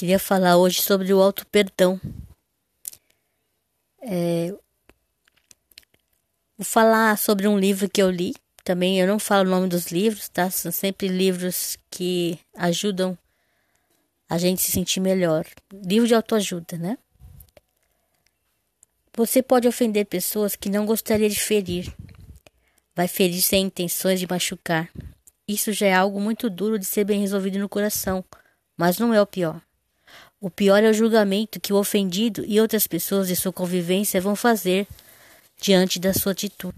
Queria falar hoje sobre o auto-perdão. É... Vou falar sobre um livro que eu li. Também eu não falo o nome dos livros, tá? São sempre livros que ajudam a gente se sentir melhor. Livro de autoajuda, né? Você pode ofender pessoas que não gostaria de ferir. Vai ferir sem intenções de machucar. Isso já é algo muito duro de ser bem resolvido no coração, mas não é o pior. O pior é o julgamento que o ofendido e outras pessoas de sua convivência vão fazer diante da sua atitude.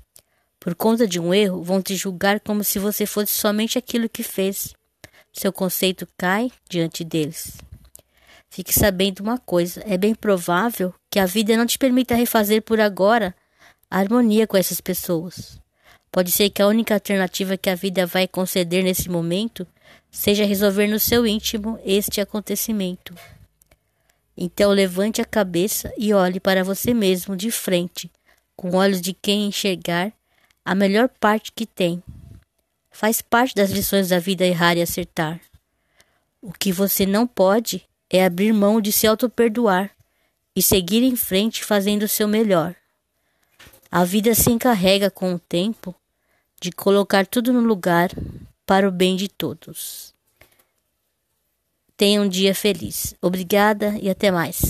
Por conta de um erro, vão te julgar como se você fosse somente aquilo que fez. Seu conceito cai diante deles. Fique sabendo uma coisa: é bem provável que a vida não te permita refazer por agora a harmonia com essas pessoas. Pode ser que a única alternativa que a vida vai conceder nesse momento seja resolver no seu íntimo este acontecimento. Então levante a cabeça e olhe para você mesmo de frente, com olhos de quem enxergar a melhor parte que tem. Faz parte das lições da vida errar e acertar. O que você não pode é abrir mão de se auto-perdoar e seguir em frente fazendo o seu melhor. A vida se encarrega com o tempo de colocar tudo no lugar para o bem de todos. Tenha um dia feliz. Obrigada e até mais.